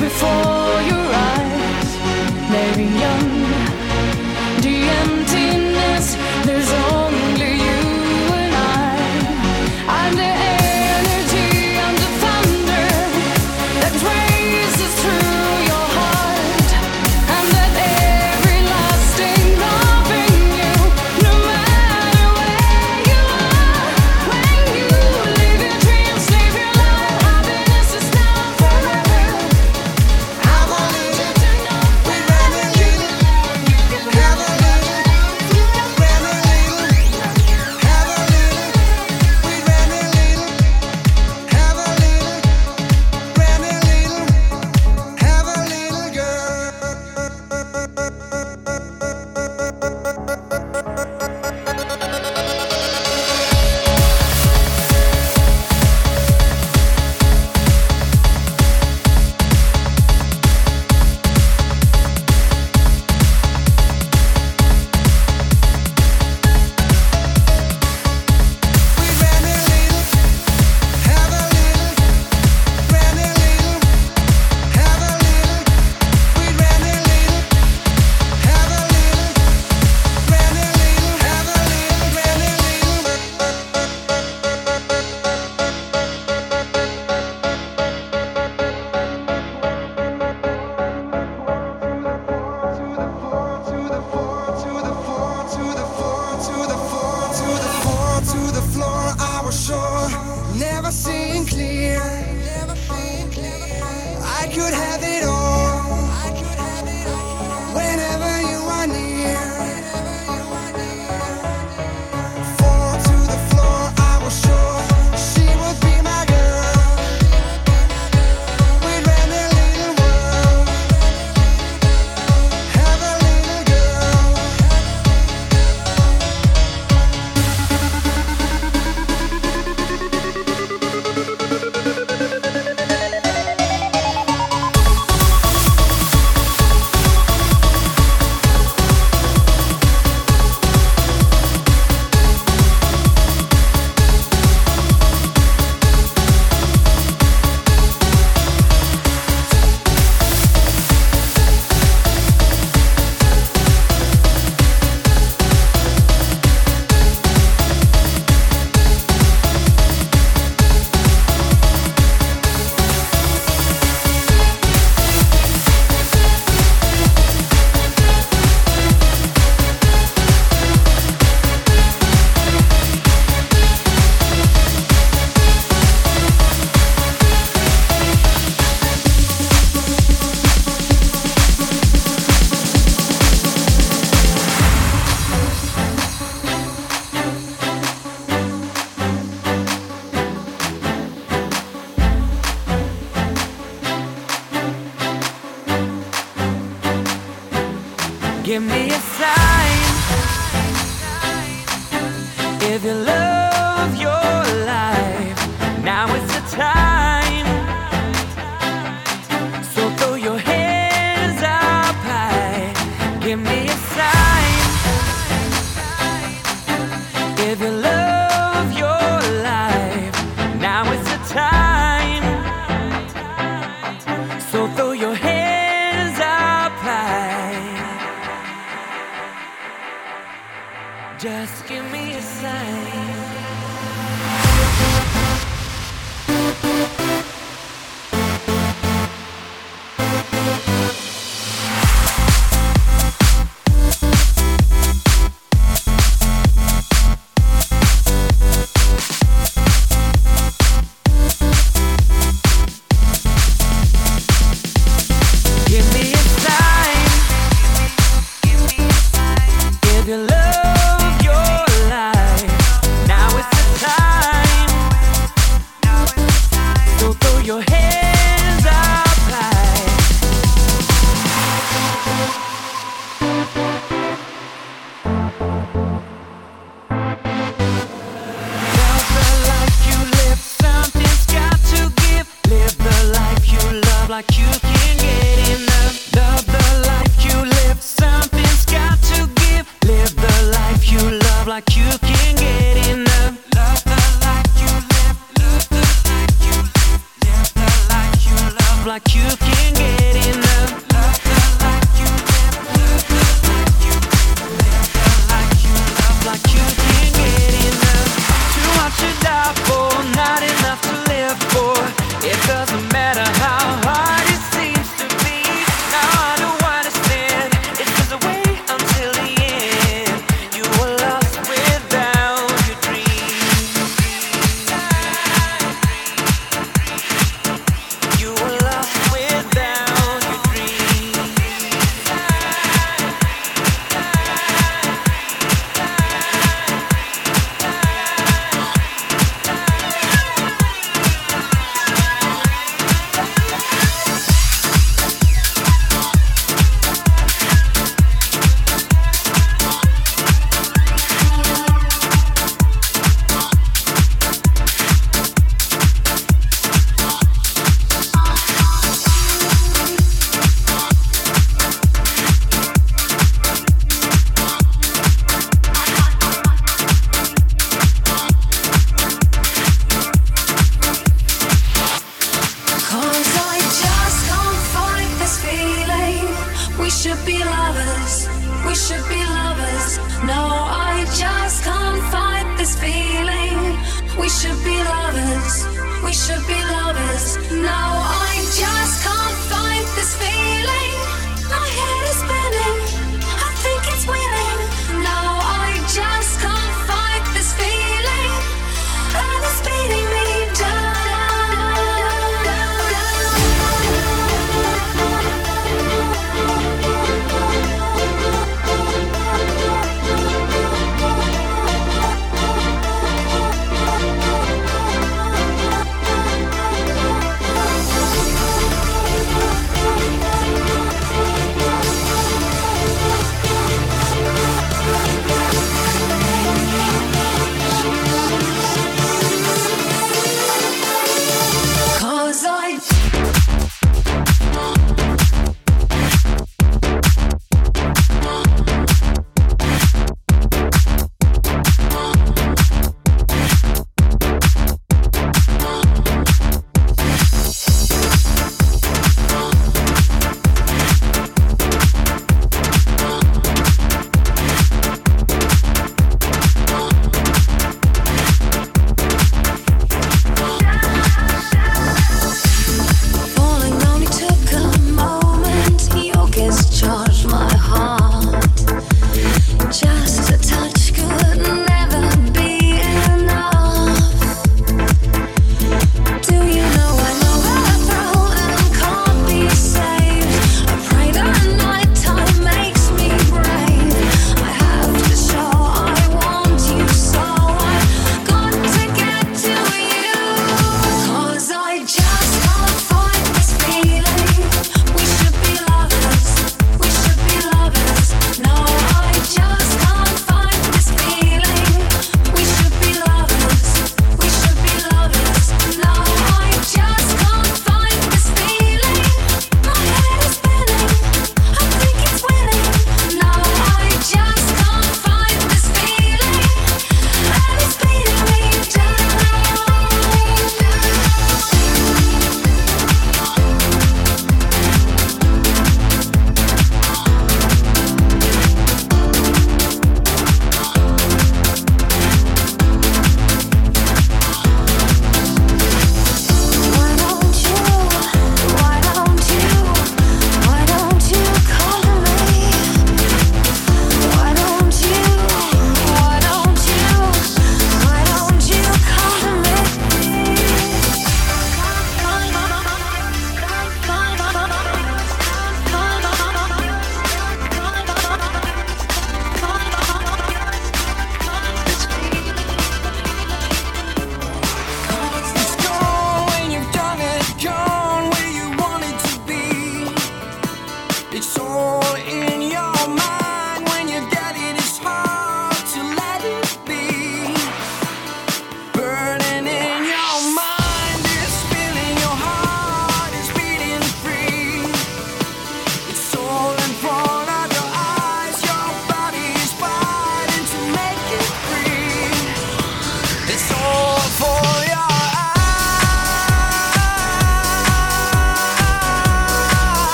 before your eyes, Mary Young.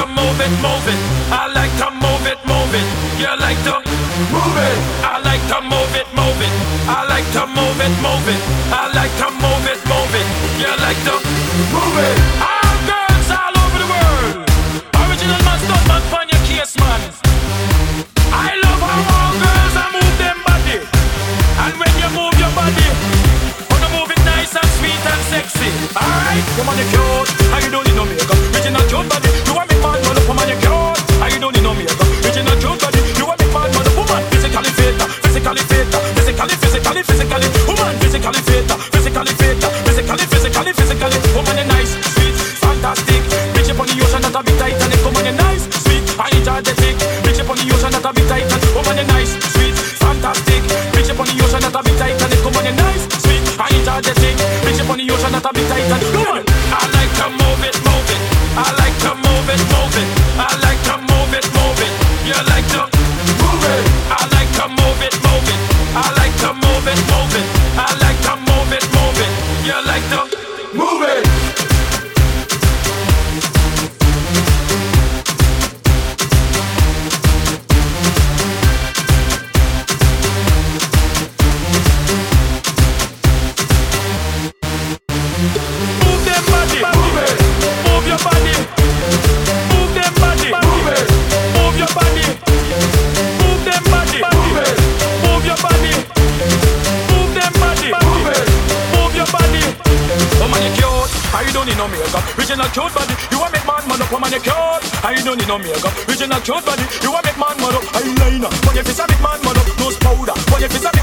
to move it, move it. I like to move it, move it. You like to move it. I like to move it, move it. I like to move it, move it. I like to move it, move it. You like to move it. I'm girls all over the world. Original man, stop man, find your case, man. I love how all girls I move them body, and when you move your body, wanna move it nice and sweet and sexy. Alright, woman, you cute, and you don't need no makeup. Original cute body. physically No omega. Regional cute body, you a big man mud. Eyeliner, what if it's a big man mud up? Nose powder, what if it's a big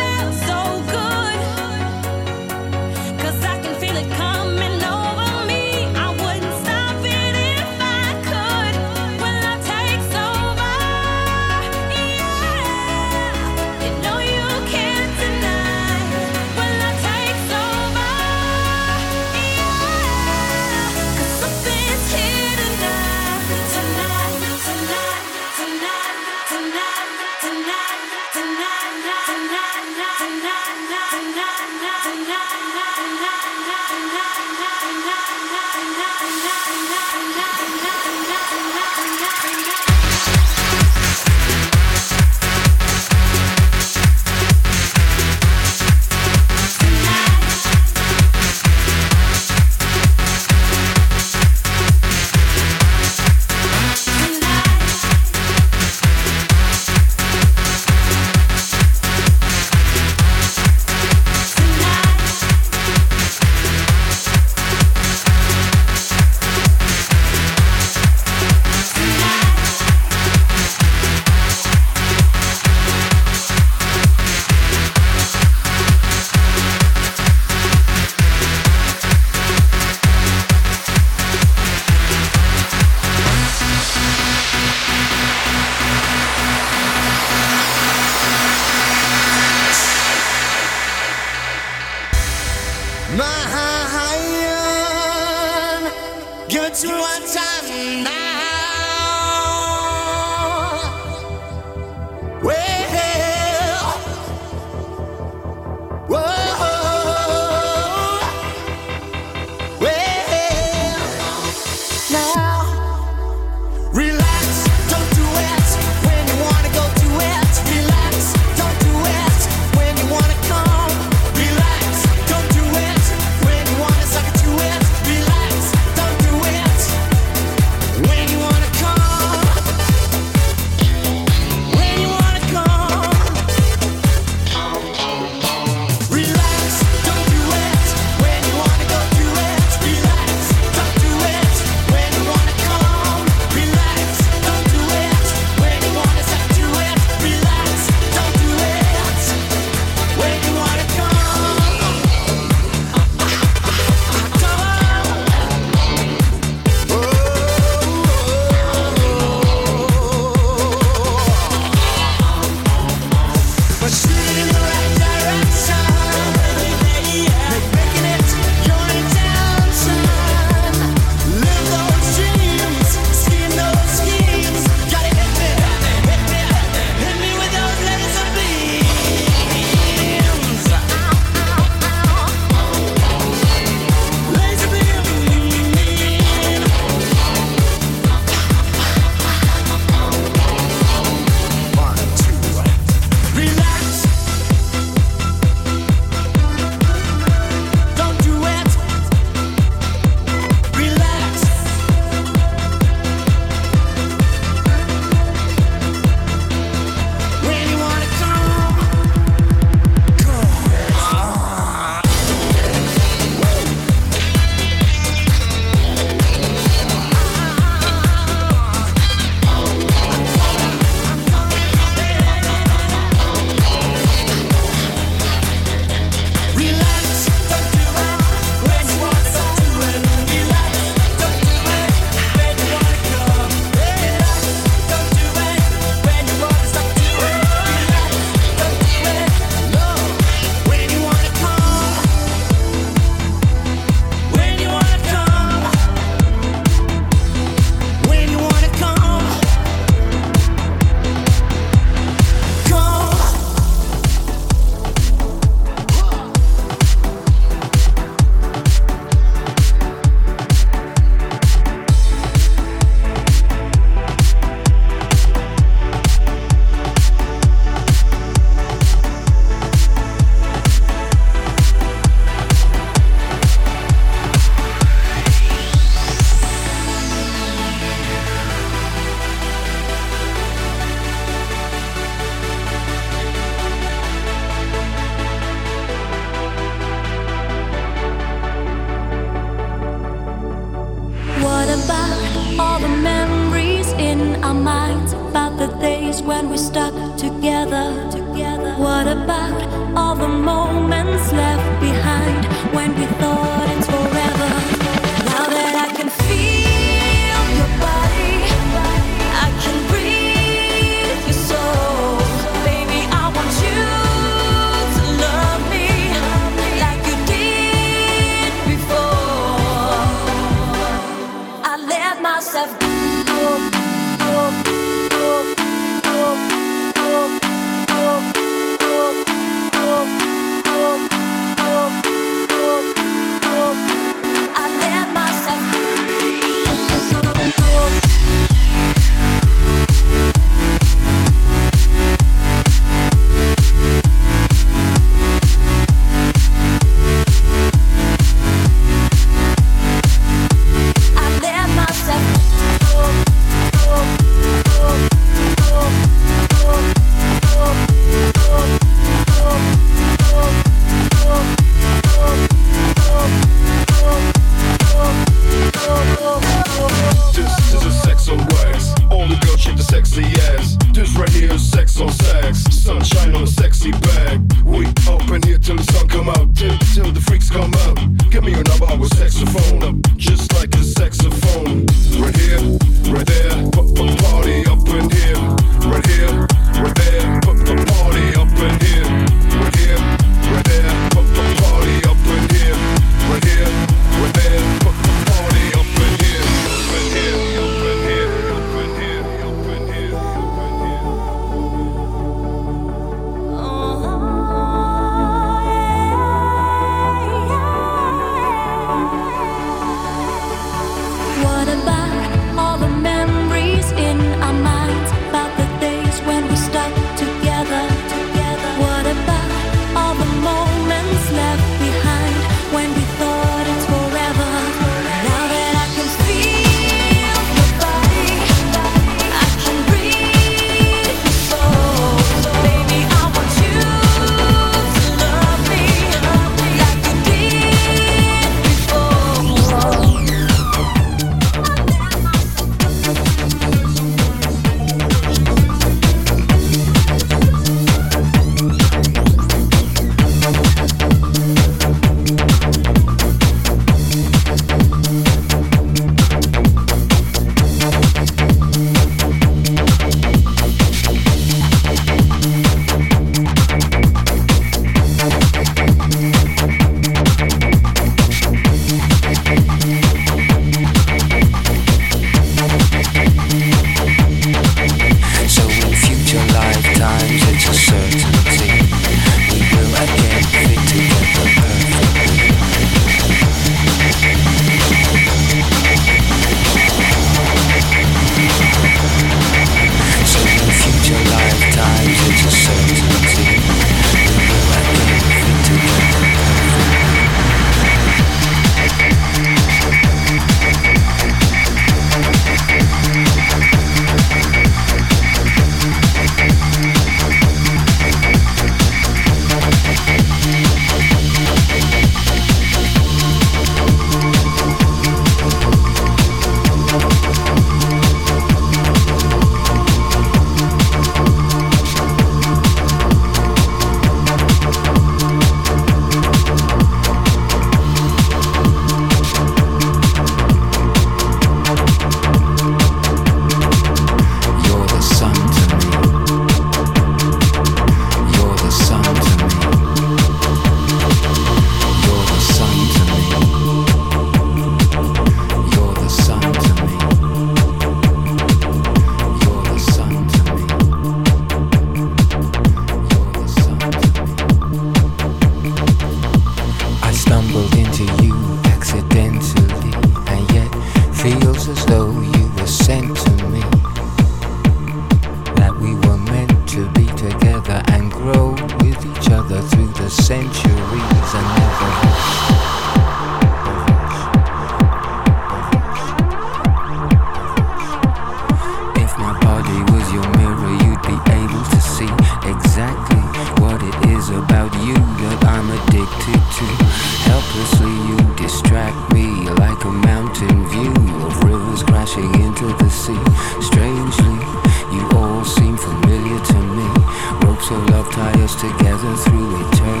together through eternity.